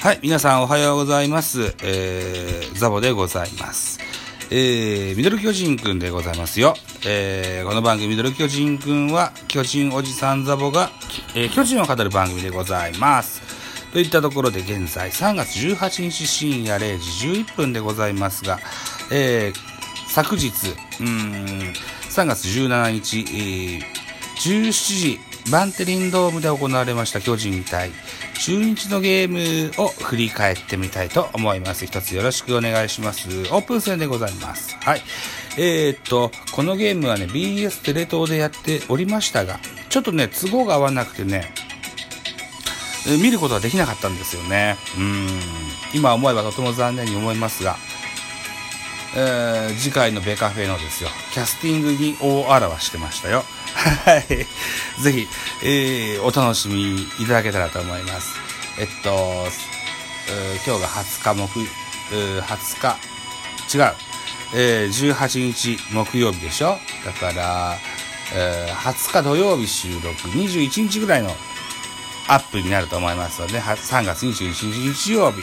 はい、皆さんおはようございます。えー、ザボでございます。えー、ミドル巨人くんでございますよ。えー、この番組ミドル巨人くんは、巨人おじさんザボが、えー巨人を語る番組でございます。といったところで現在3月18日深夜0時11分でございますが、えー、昨日、うん、3月17日、えー17時、バンテリンドームで行われました巨人対中日のゲームを振り返ってみたいと思います。一つよろしくお願いします。オープン戦でございます。はい。えー、っと、このゲームはね、BS テレ東でやっておりましたが、ちょっとね、都合が合わなくてね、えー見ることができなかったんですよね。うん。今思えばとても残念に思いますが、えー次回のベカフェのですよ、キャスティングに大あらわしてましたよ。はい。ぜひ、えーお楽しみいただけたらと思います。えっと、今日が20日木、えー20日、違う、えー18日木曜日でしょ？だから、えー20日土曜日収録、21日ぐらいのアップになると思いますので、3月21日日曜日、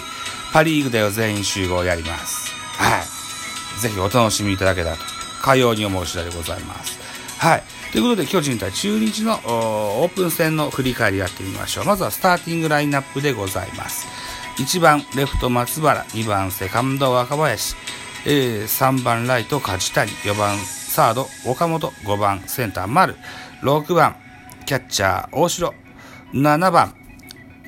パリーグでは全員集合やります。はい。ぜひお楽しみいただけたらと、かように思う次第でございます。はい。ということで、巨人対中日のオープン戦の振り返りやってみましょう。まずはスターティングラインナップでございます。1番、レフト松原、2番、セカンド若林、え3番、ライト梶谷、4番、サード岡本、5番、センター丸、6番、キャッチャー大城、7番、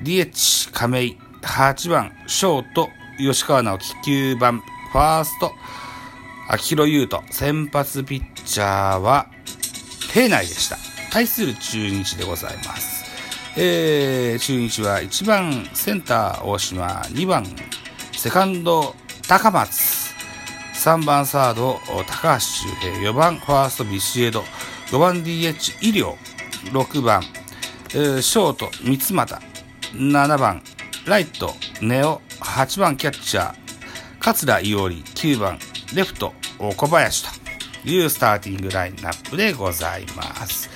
DH 亀井、8番、ショート。吉川直樹、9番、ファースト、秋広優斗、先発ピッチャーは、平内でした。対する中日でございます。えー、中日は1番センター大島、2番セカンド高松、3番サード高橋周平、4番ファーストビシエド、5番 DH 医療、6番、えーショート三俣、7番ライトネオ、8番キャッチャー桂伊織、9番レフト小林と。いうスターティングラインナップでございます。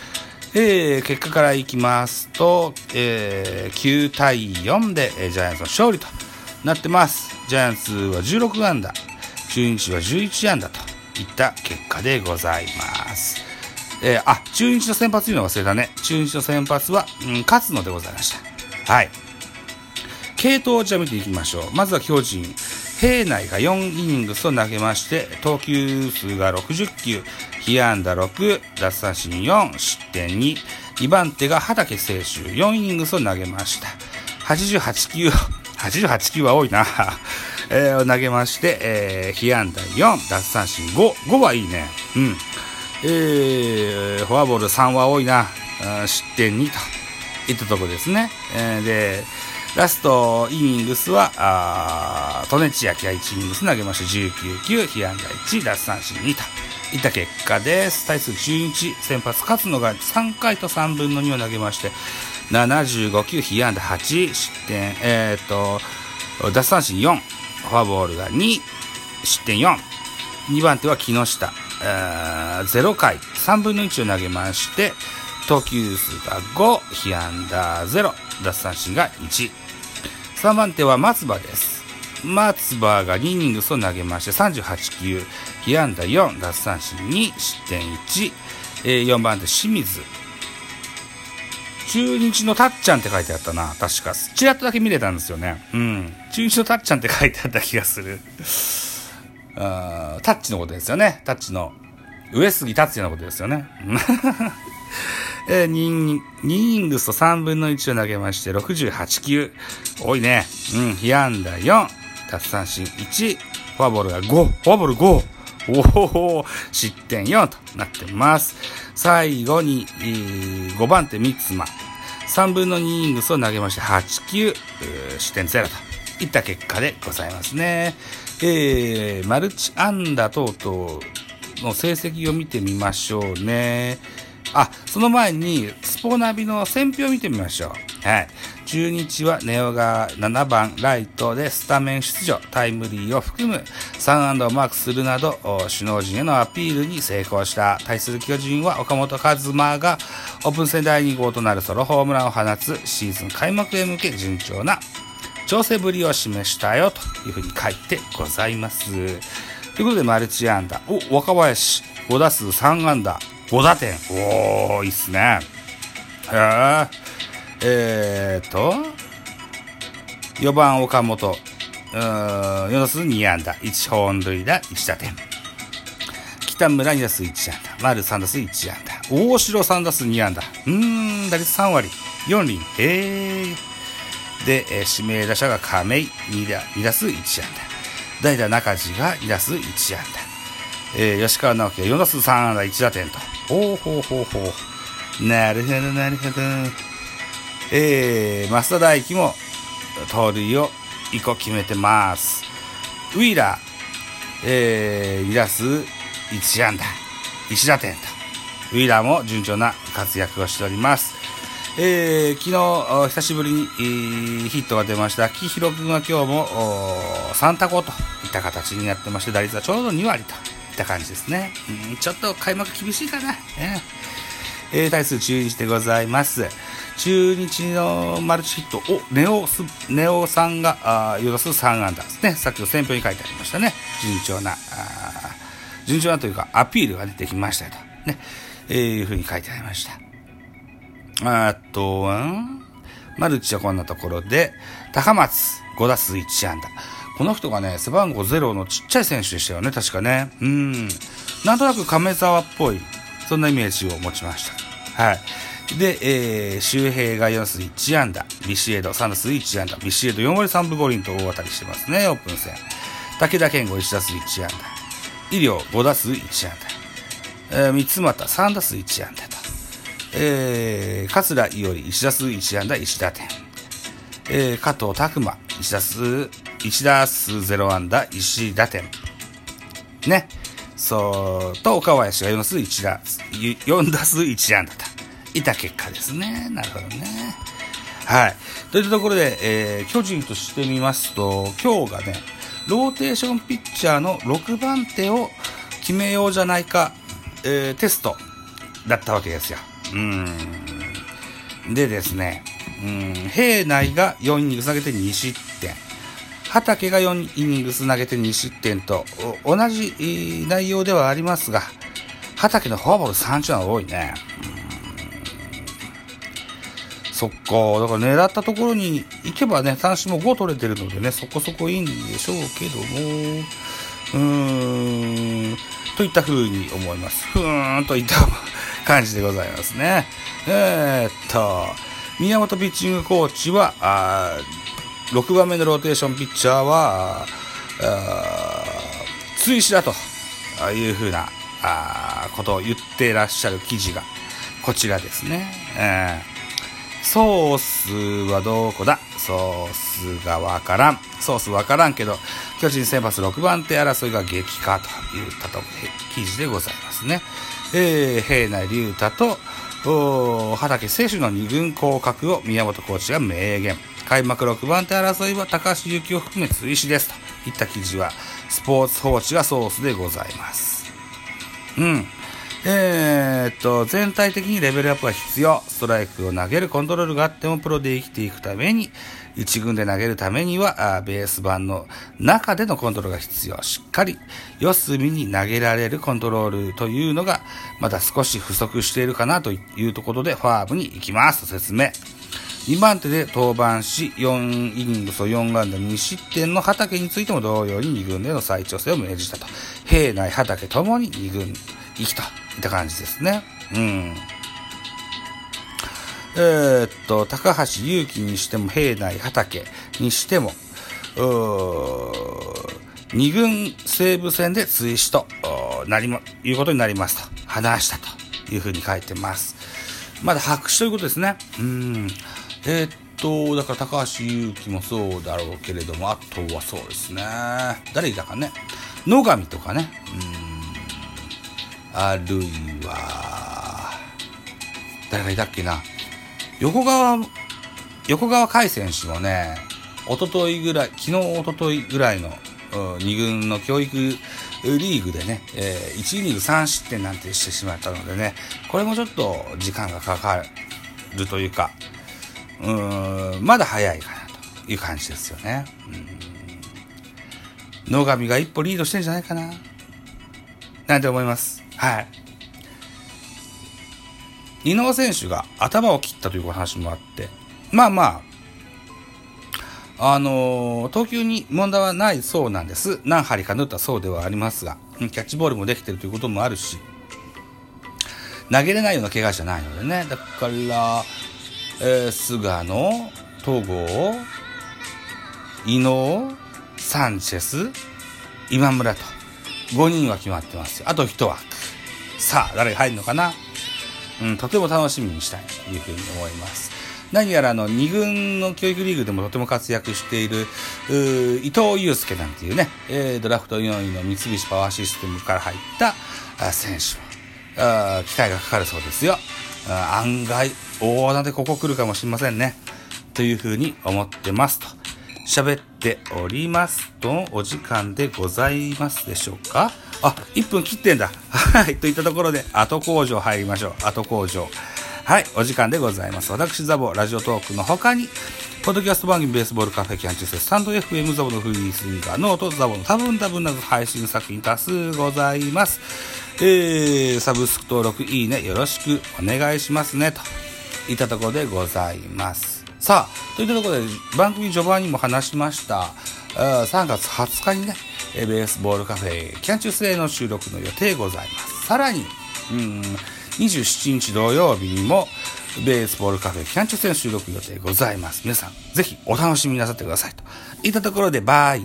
えー結果からいきますと、えー9対4で、えージャイアンツの勝利となってます。ジャイアンツは16安打、中日は11安打といった結果でございます。えーあ、中日の先発言うの忘れたね。中日の先発は、うん、勝野でございました。はい。系統をじゃあ見ていきましょう。まずは巨人。平内が4イニングスを投げまして、投球数が60球、被安打6、奪三振4、失点2。2番手が畑清舟、4イニングスを投げました。88球、88球は多いな。えー投げまして、えー、被安打4、奪三振5。5はいいね。うん。えーフォアボール3は多いな。失点2といったとこですね。えーで、ラストイニングスは、あー、利根千秋が1イニングス投げまして19球、被安打1、奪三振2といった結果です。対する中日、先発勝野が3回と3分の2を投げまして、75球、被安打8、失点、えーと、奪三振4、フォアボールが2、失点4、2番手は木下、えー0回3分の1を投げまして投球数が5被安打0奪三振が1 3番手は松葉です。松葉が2イニングスを投げまして38球被安打4奪三振2失点1、えー4番手清水。中日のたっちゃんって書いてあったな。確か。ちらっとだけ見れたんですよね。うん。中日のたっちゃんって書いてあった気がする。あタッチのことですよね。タッチの。上杉達也のことですよね。えー、2, 2イングスと3分の1を投げまして68球。多いね。うん、被安打4、奪三振1、フォアボールが5、フォアボール5。おお失点4となってます。最後に、えー5番手三つ間。3分の2イングスを投げまして8球、失点0といった結果でございますね。えー、マルチ安打等々の成績を見てみましょうね。あ、その前に、スポナビの選票を見てみましょう。はい。中日はネオが7番ライトでスタメン出場、タイムリーを含む3安打をマークするなど、首脳陣へのアピールに成功した。対する巨人は岡本和真がオープン戦第2号となるソロホームランを放つシーズン開幕へ向け順調な調整ぶりを示したよというふうに書いてございます。ということで、マルチ安打。お、若林、5打数3安打、5打点。おー、いいっすね。へー。えと、4番岡本、うー4打数2安打、1本塁打、1打点。北村2打数1安打、丸3打数1安打、大城3打数2安打。うーん、打率3割、4厘。へー。で、えー、指名打者が亀井2打 ,2 打数1安打。代打中地が2打数1安打。えー、吉川直樹が4打数3安打1打点と。ほうほうほうほう。なるほど、なるほど。えー、増田大輝も盗塁を1個決めてます。ウィーラー、えー、2打数1安打、1打点と。ウィーラーも順調な活躍をしております。えー、昨日、久しぶりに、えー、ヒットが出ました。木広君は今日も、3タコといった形になってまして、打率はちょうど2割とった感じですね。うん、ちょっと開幕厳しいかな。えー、対数中日でございます。中日のマルチヒット、お、ネオス、ネオさんが、あ4打数3安打ですね。さっきの選評に書いてありましたね。順調な、順調なというか、アピールが出てきましたと。ね。えー、いうふうに書いてありました。あとは、マルチはこんなところで、高松、5打数1安打。この人がね、背番号0のちっちゃい選手でしたよね、確かね。うん。なんとなく亀沢っぽい、そんなイメージを持ちました。はい。で、えー、周平が4打数1安打、ビシエド3打数1安打、ビシエド4割3分5厘と大当たりしてますね、オープン戦。武田健吾1打数1安打、医療5打数1安打、えー、三俣3打数1安打と、えー、桂伊織1打数1安打1打点、えー、加藤拓磨1打数、1打数0安打1打点。ね。そう、と、岡林が4打数1打、4打数1安打と。いた結果ですね。なるほどね。はい。といったところで、えー、巨人としてみますと、今日がね、ローテーションピッチャーの6番手を決めようじゃないか、えー、テストだったわけですよ。うん。でですね、うん、平内が4イニングス投げて2失点。畑が4イニングス投げて2失点と、同じ内容ではありますが、畑のフォアボール3中は多いね。そっか。だから狙ったところに行けばね、三振も5取れてるのでね、そこそこいいんでしょうけども、うーん、といった風に思います。ふーんといった感じでございますね。えー、っと、宮本ピッチングコーチは、6番目のローテーションピッチャーは、追試だというふうなあことを言ってらっしゃる記事がこちらですね。えーソースはどこだ？ソースがわからん。ソースわからんけど、巨人先発6番手争いが激化といったと記事でございますね。えー、平内龍太と、畑選手の2軍降格を宮本コーチが明言。開幕6番手争いは高橋幸を含め追試ですといった記事は、スポーツ報知がソースでございます。うん。えー、っと、全体的にレベルアップが必要。ストライクを投げるコントロールがあってもプロで生きていくために、一軍で投げるためには、あベース板の中でのコントロールが必要。しっかり四隅に投げられるコントロールというのが、まだ少し不足しているかなというところで、ファームに行きますと説明。2番手で登板し、4イニングスを4安打2失点の畑についても同様に2軍での再調整を命じたと。平内畑ともに2軍行きと。いった感じですね。うん。えー、っと、高橋祐希にしても、平内畑にしても、二軍西武戦で追試となりま、いうことになりますと、話したというふうに書いてます。まだ白紙ということですね。うん。えー、っと、だから高橋祐希もそうだろうけれども、あとはそうですね。誰いたかね？野上とかね。うんあるいは、誰がいたっけな？横川、横川海選手もね、おとといぐらい、昨日おとといぐらいの、2軍の教育リーグでね、えー、1イニング3失点なんてしてしまったのでね、これもちょっと時間がかかるというか、うーん、まだ早いかなという感じですよね。野上が一歩リードしてんじゃないかな。なんて思います。はい。伊能選手が頭を切ったという話もあって、まあまあ、あのー、投球に問題はないそうなんです。何針か縫ったそうではありますが、キャッチボールもできてるということもあるし、投げれないような怪我じゃないのでね。だから、えー、菅野、戸郷、伊能、サンチェス、今村と、5人は決まってますよ。あと1枠。さあ、誰が入るのかな？うん、とても楽しみにしたいというふうに思います。何やらあの2軍の教育リーグでもとても活躍している伊藤祐介なんていうね、えー、ドラフト4位の三菱パワーシステムから入った選手あ期待がかかるそうですよ。案外大穴でここ来るかもしれませんね。というふうに思ってますと。喋っておりますと、お時間でございますでしょうか？あ、1分切ってんだ。はい。といったところで、後工場入りましょう。後工場。はい。お時間でございます。私、ザボ、ラジオトークの他に、ポッドキャスト番組ベースボールカフェキャンチュセススタンド FM ザボのフリースインガーノートザボの多分多分など配信作品多数ございます。えー、サブスク登録いいねよろしくお願いしますねといったところでございます。さあ、といったところで番組序盤にも話しました、3月20日にね、ベースボールカフェキャンチュースデーの収録の予定ございます。さらに、うん、27日土曜日にも、ベースボールカフェキャンチュースデーの収録予定ございます。皆さん、ぜひお楽しみなさってください。といったところで、バイ。